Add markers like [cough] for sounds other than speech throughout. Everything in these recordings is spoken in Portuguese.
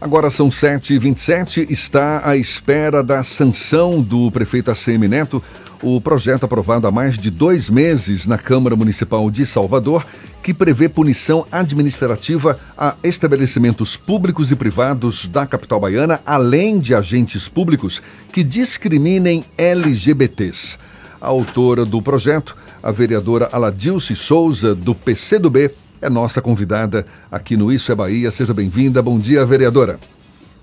Agora são 7h27, está à espera da sanção do prefeito ACM Neto o projeto aprovado há mais de dois meses na Câmara Municipal de Salvador, que prevê punição administrativa a estabelecimentos públicos e privados da capital baiana, além de agentes públicos que discriminem LGBTs. A autora do projeto, a vereadora Aladilce Souza, do PCdoB, é nossa convidada aqui no Isso é Bahia. Seja bem-vinda. Bom dia, vereadora.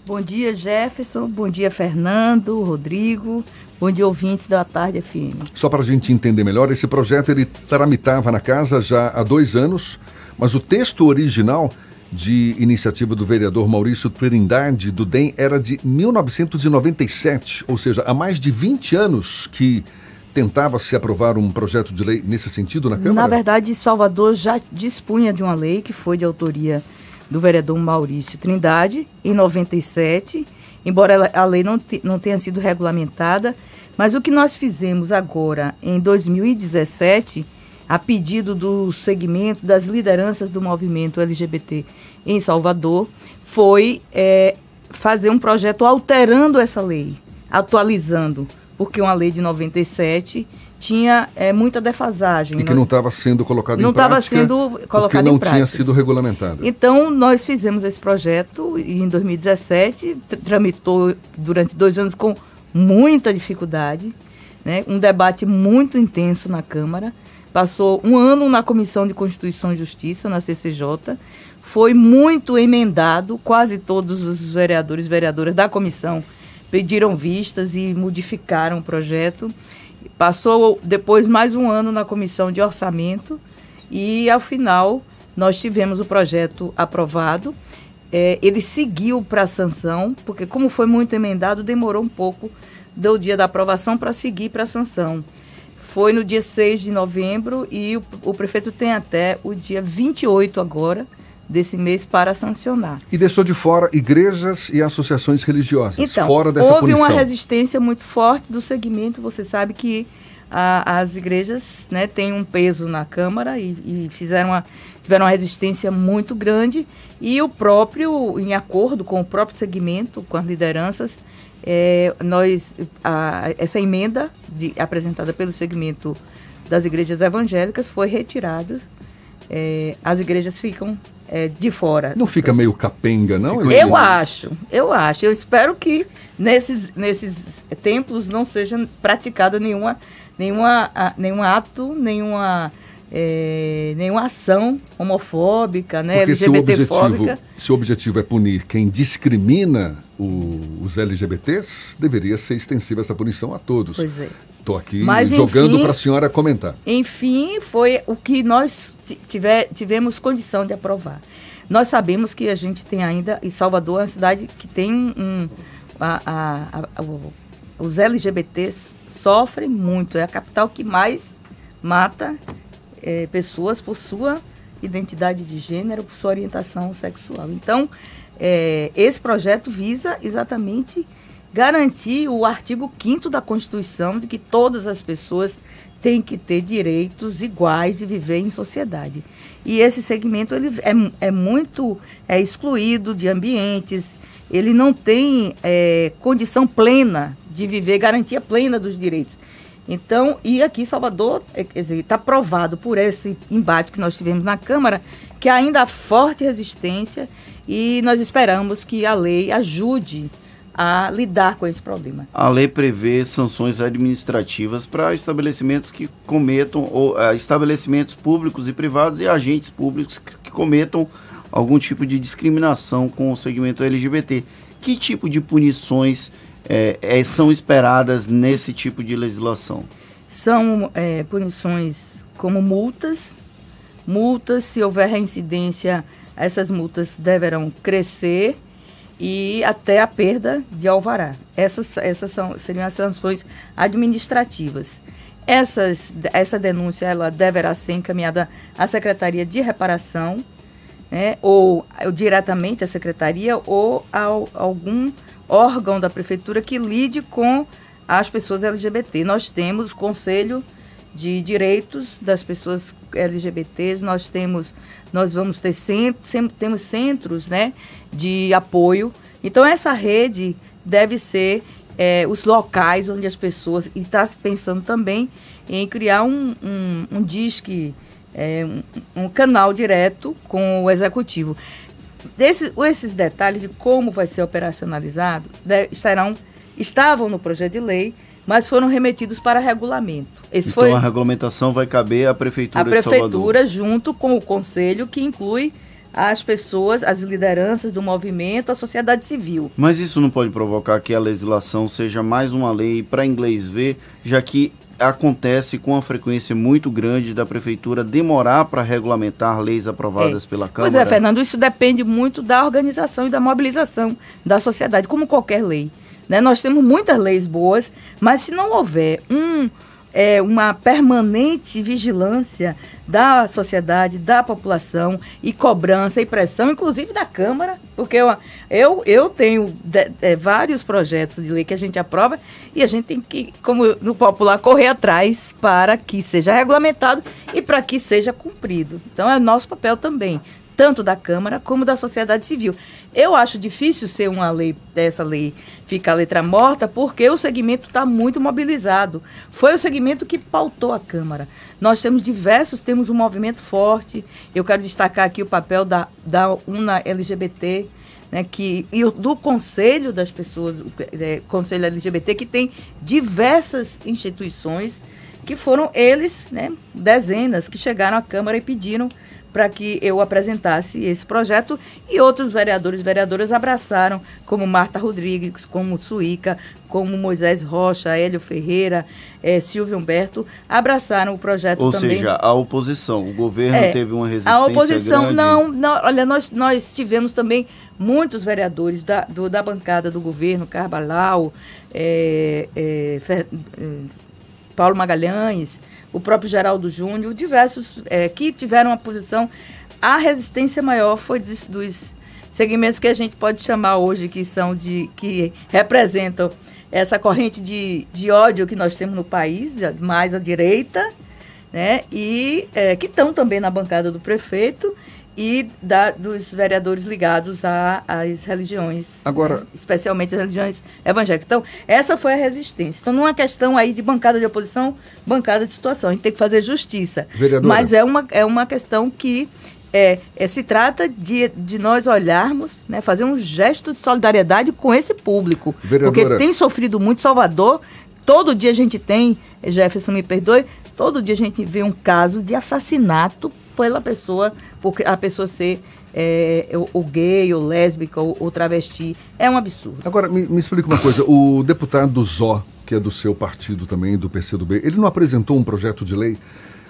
Bom dia, Jefferson. Bom dia, Fernando, Rodrigo. Bom dia, ouvintes da Tarde FM. Só para a gente entender melhor, esse projeto ele tramitava na casa já há dois anos, mas o texto original de iniciativa do vereador Maurício Trindade, do DEM, era de 1997, ou seja, há mais de 20 anos que tentava se aprovar um projeto de lei nesse sentido na Câmara? Na verdade, Salvador já dispunha de uma lei que foi de autoria do vereador Maurício Trindade, em 97, embora a lei não, não tenha sido regulamentada. Mas o que nós fizemos agora, em 2017, a pedido do segmento das lideranças do movimento LGBT em Salvador, foi é, fazer um projeto alterando essa lei, atualizando porque uma lei de 97 tinha é, muita defasagem. E que não estava sendo colocado não em prática. Não estava sendo colocado não em prática. tinha sido regulamentado. Então, nós fizemos esse projeto e em 2017 tramitou durante dois anos com muita dificuldade, né? um debate muito intenso na Câmara. Passou um ano na Comissão de Constituição e Justiça, na CCJ. Foi muito emendado, quase todos os vereadores e vereadoras da comissão pediram vistas e modificaram o projeto. Passou depois mais um ano na comissão de orçamento e, ao final, nós tivemos o projeto aprovado. É, ele seguiu para a sanção, porque, como foi muito emendado, demorou um pouco do dia da aprovação para seguir para a sanção. Foi no dia 6 de novembro e o, o prefeito tem até o dia 28 agora desse mês para sancionar. E deixou de fora igrejas e associações religiosas, então, fora dessa houve punição. uma resistência muito forte do segmento, você sabe que a, as igrejas né, têm um peso na Câmara e, e fizeram uma, tiveram uma resistência muito grande e o próprio, em acordo com o próprio segmento, com as lideranças, é, nós, a, essa emenda de, apresentada pelo segmento das igrejas evangélicas foi retirada. É, as igrejas ficam é, de fora. Não fica meio capenga, não? Eu acho, eu acho. Eu espero que nesses, nesses templos não seja praticada nenhuma, nenhuma, nenhum ato, nenhuma, é, nenhuma ação homofóbica, né, Porque se o, objetivo, se o objetivo é punir quem discrimina o, os LGBTs, deveria ser extensiva essa punição a todos. Pois é. Estou aqui Mas, jogando para a senhora comentar. Enfim, foi o que nós tiver, tivemos condição de aprovar. Nós sabemos que a gente tem ainda, e Salvador é uma cidade que tem um. A, a, a, os LGBTs sofrem muito, é a capital que mais mata é, pessoas por sua identidade de gênero, por sua orientação sexual. Então, é, esse projeto visa exatamente garantir o artigo 5 da Constituição de que todas as pessoas têm que ter direitos iguais de viver em sociedade. E esse segmento ele é, é muito é excluído de ambientes, ele não tem é, condição plena de viver, garantia plena dos direitos. Então, e aqui Salvador, é, está provado por esse embate que nós tivemos na Câmara, que ainda há forte resistência e nós esperamos que a lei ajude a lidar com esse problema. A lei prevê sanções administrativas para estabelecimentos que cometam, ou uh, estabelecimentos públicos e privados e agentes públicos que, que cometam algum tipo de discriminação com o segmento LGBT. Que tipo de punições é, é, são esperadas nesse tipo de legislação? São é, punições como multas. Multas, se houver reincidência, essas multas deverão crescer e até a perda de alvará. Essas, essas são, seriam as sanções administrativas. Essas, essa denúncia ela deverá ser encaminhada à Secretaria de Reparação, né, ou, ou diretamente à Secretaria, ou a, algum órgão da Prefeitura que lide com as pessoas LGBT. Nós temos o Conselho de Direitos das Pessoas LGBTs, nós temos, nós vamos ter centros, temos centros né, de apoio Então, essa rede deve ser é, os locais onde as pessoas. E está se pensando também em criar um, um, um disque, é, um, um, canal direto com o executivo. Desses, esses detalhes de como vai ser operacionalizado serão, estavam no projeto de lei, mas foram remetidos para regulamento. Esse então foi, a regulamentação vai caber à prefeitura a prefeitura junto com o conselho que inclui as pessoas, as lideranças do movimento, a sociedade civil. Mas isso não pode provocar que a legislação seja mais uma lei para inglês ver, já que acontece com uma frequência muito grande da prefeitura demorar para regulamentar leis aprovadas é. pela Câmara? Pois é, Fernando, isso depende muito da organização e da mobilização da sociedade, como qualquer lei. Né? Nós temos muitas leis boas, mas se não houver um, é, uma permanente vigilância da sociedade, da população e cobrança e pressão, inclusive da Câmara, porque eu, eu, eu tenho de, de, vários projetos de lei que a gente aprova e a gente tem que, como no popular, correr atrás para que seja regulamentado e para que seja cumprido. Então é nosso papel também tanto da Câmara como da sociedade civil. Eu acho difícil ser uma lei dessa lei ficar letra morta, porque o segmento está muito mobilizado. Foi o segmento que pautou a Câmara. Nós temos diversos, temos um movimento forte. Eu quero destacar aqui o papel da, da UNA LGBT, né, que, e do Conselho das Pessoas, é, Conselho LGBT, que tem diversas instituições que foram eles, né, dezenas, que chegaram à Câmara e pediram para que eu apresentasse esse projeto e outros vereadores e vereadoras abraçaram, como Marta Rodrigues, como Suíca, como Moisés Rocha, Hélio Ferreira, é, Silvio Humberto, abraçaram o projeto Ou também. Ou seja, a oposição, o governo é, teve uma resistência A oposição, grande. não, não, olha, nós, nós tivemos também muitos vereadores da, do, da bancada do governo, Carvalhal, é, Fer, Paulo Magalhães, o próprio Geraldo Júnior, diversos é, que tiveram uma posição. A resistência maior foi dos, dos, segmentos que a gente pode chamar hoje, que são de. que representam essa corrente de, de ódio que nós temos no país, mais à direita, né? E é, que estão também na bancada do prefeito e da, dos vereadores ligados às religiões, Agora, né? especialmente as religiões evangélicas. Então, essa foi a resistência. Então, não é questão aí de bancada de oposição, bancada de situação. A gente tem que fazer justiça. Vereadora. Mas é uma, é uma questão que é, é, se trata de, de nós olharmos, né, fazer um gesto de solidariedade com esse público. Vereadora. Porque tem sofrido muito Salvador. Todo dia a gente tem, Jefferson me perdoe, todo dia a gente vê um caso de assassinato pela pessoa porque a pessoa ser é, gay, ou lésbica, ou, travesti. É um absurdo. Agora, me, me explica uma coisa. O deputado Zó, que é do seu partido também, do PCdoB, ele não apresentou um projeto de lei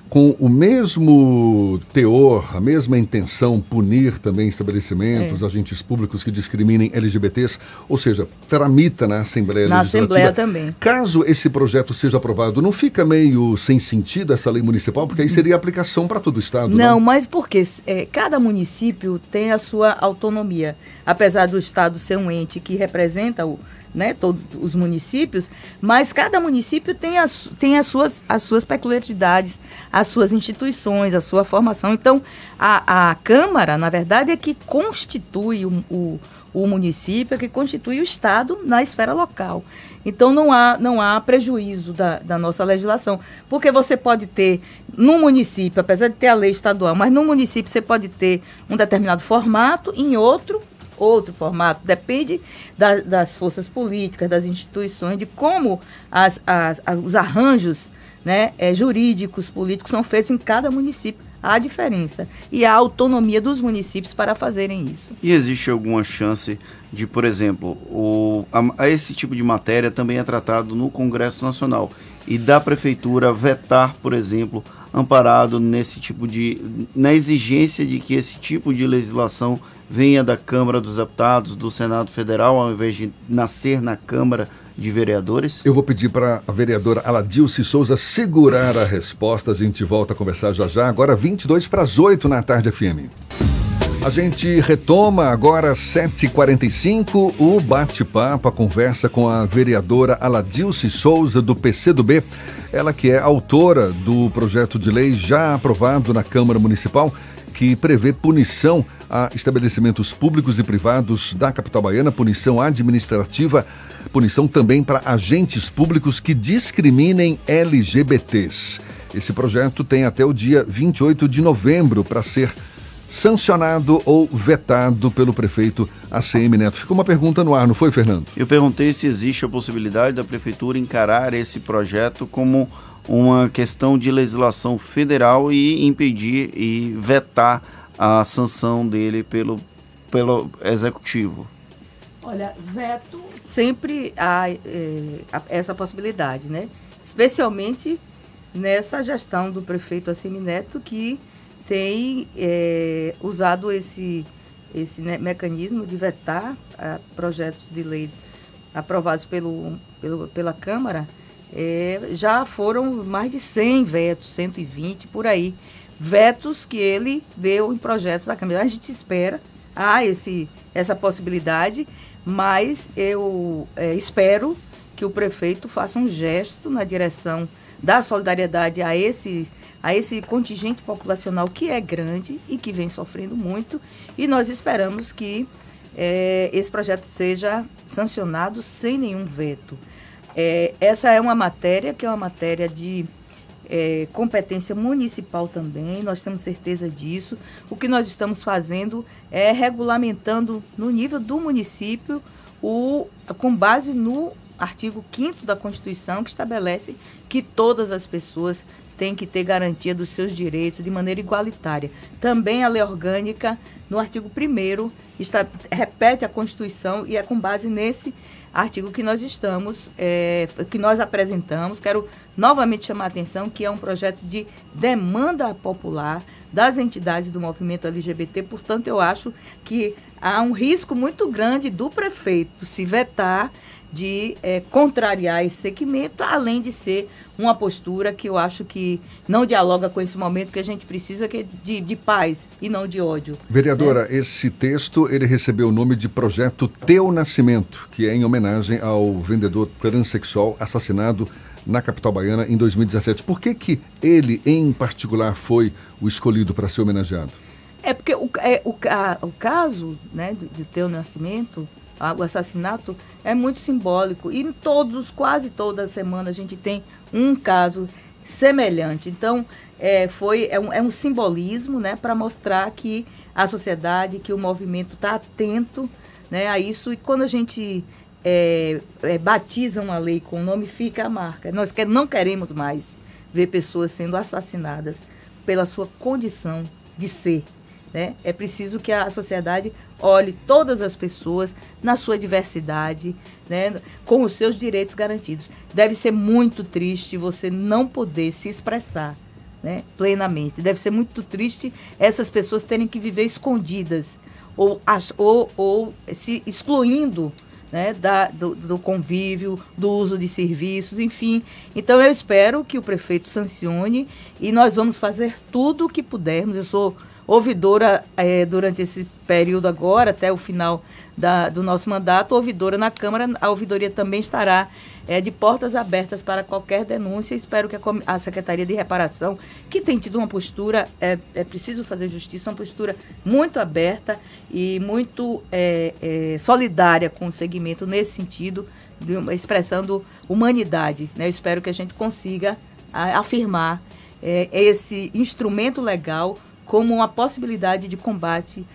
com o mesmo teor, a mesma intenção, punir também estabelecimentos, é. agentes públicos que discriminem LGBTs, ou seja, tramita na Assembleia na Legislativa. Assembleia também. Caso esse projeto seja aprovado, não fica meio sem sentido essa lei municipal? Porque aí seria aplicação para todo o Estado, não? Não, mas porque é, cada município tem a sua autonomia. Apesar do Estado ser um ente que representa o né, todos os municípios, mas cada município tem as, tem as, suas, as suas peculiaridades, as suas instituições, a sua formação. Então, a, a Câmara, na verdade, é que constitui o, o, o município, é que constitui o Estado na esfera local. Então, não há, não há prejuízo da, da nossa legislação, porque você pode ter, no município, apesar de ter a lei estadual, mas no município você pode ter um determinado formato, em outro outro formato, depende da, das forças políticas, das instituições, de como as, as, os arranjos né, é, jurídicos, políticos são feitos em cada município. Há diferença. E há autonomia dos municípios para fazerem isso. E existe alguma chance de, por exemplo, o, a, a esse tipo de matéria também é tratado no Congresso Nacional e da Prefeitura vetar, por exemplo, amparado nesse tipo de. na exigência de que esse tipo de legislação venha da Câmara dos Deputados, do Senado Federal, ao invés de nascer na Câmara de Vereadores? Eu vou pedir para a vereadora Aladilce Souza segurar a resposta. A gente volta a conversar já já. Agora 22 para as 8 na tarde FM. A gente retoma agora 7h45 o bate-papo, a conversa com a vereadora Aladilce Souza do PCdoB. Ela que é autora do projeto de lei já aprovado na Câmara Municipal que prevê punição a estabelecimentos públicos e privados da capital baiana, punição administrativa, punição também para agentes públicos que discriminem LGBTs. Esse projeto tem até o dia 28 de novembro para ser sancionado ou vetado pelo prefeito ACM Neto. Ficou uma pergunta no ar, não foi, Fernando? Eu perguntei se existe a possibilidade da prefeitura encarar esse projeto como uma questão de legislação federal e impedir e vetar a sanção dele pelo, pelo executivo. Olha, veto sempre há é, essa possibilidade, né? Especialmente nessa gestão do prefeito Assemineto, que tem é, usado esse, esse né, mecanismo de vetar a, projetos de lei aprovados pelo, pelo, pela Câmara é, já foram mais de 100 vetos, 120 por aí. Vetos que ele deu em projetos da Câmara. A gente espera, há esse, essa possibilidade, mas eu é, espero que o prefeito faça um gesto na direção da solidariedade a esse, a esse contingente populacional que é grande e que vem sofrendo muito. E nós esperamos que é, esse projeto seja sancionado sem nenhum veto. É, essa é uma matéria que é uma matéria de é, competência municipal também, nós temos certeza disso. O que nós estamos fazendo é regulamentando no nível do município, o, com base no artigo 5 da Constituição, que estabelece que todas as pessoas têm que ter garantia dos seus direitos de maneira igualitária. Também a lei orgânica, no artigo 1 repete a Constituição e é com base nesse artigo que nós estamos, é, que nós apresentamos. Quero novamente chamar a atenção que é um projeto de demanda popular das entidades do movimento LGBT, portanto, eu acho que há um risco muito grande do prefeito se vetar de é, contrariar esse segmento, além de ser uma postura que eu acho que não dialoga com esse momento que a gente precisa que é de, de paz e não de ódio. Vereadora, né? esse texto ele recebeu o nome de Projeto Teu Nascimento, que é em homenagem ao vendedor transexual assassinado na capital baiana em 2017. Por que que ele, em particular, foi o escolhido para ser homenageado? É porque o, é, o, a, o caso né, de, de Teu Nascimento o assassinato é muito simbólico. E todos, quase toda semana, a gente tem um caso semelhante. Então, é, foi, é, um, é um simbolismo né, para mostrar que a sociedade, que o movimento está atento né, a isso. E quando a gente é, é, batiza uma lei com o nome, fica a marca. Nós quer, não queremos mais ver pessoas sendo assassinadas pela sua condição de ser. Né? É preciso que a sociedade olhe todas as pessoas na sua diversidade, né? com os seus direitos garantidos. Deve ser muito triste você não poder se expressar né? plenamente. Deve ser muito triste essas pessoas terem que viver escondidas ou, ou, ou se excluindo né, da, do, do, convívio, do uso de serviços, enfim. Então eu espero que o prefeito sancione e nós vamos fazer tudo o que pudermos. Eu sou ouvidora é, durante esse período agora, até o final da, do nosso mandato, ouvidora na Câmara. A ouvidoria também estará é, de portas abertas para qualquer denúncia. Espero que a, a, Secretaria de Reparação, que tem tido uma postura, é, é preciso fazer justiça, uma postura muito aberta e muito é, é, solidária com o segmento nesse sentido, de expressando humanidade. Né? Eu espero que a gente consiga a, afirmar é, esse instrumento legal como uma possibilidade de combate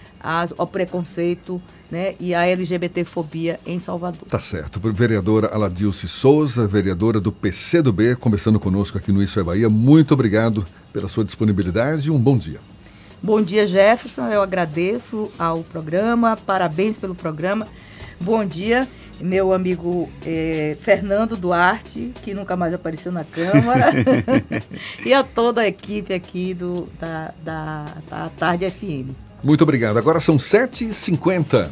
ao preconceito né, e à LGBTfobia em Salvador. Tá certo. Vereadora Aladilce Souza, vereadora do PCdoB, conversando conosco aqui no Isso é Bahia. Muito obrigado pela sua disponibilidade e um bom dia. Bom dia, Jefferson. Eu agradeço ao programa, parabéns pelo programa. Bom dia, meu amigo eh, Fernando Duarte, que nunca mais apareceu na Câmara, [laughs] [laughs] e a toda a equipe aqui do, da, da, da Tarde FM. Muito obrigado. Agora são 7h50.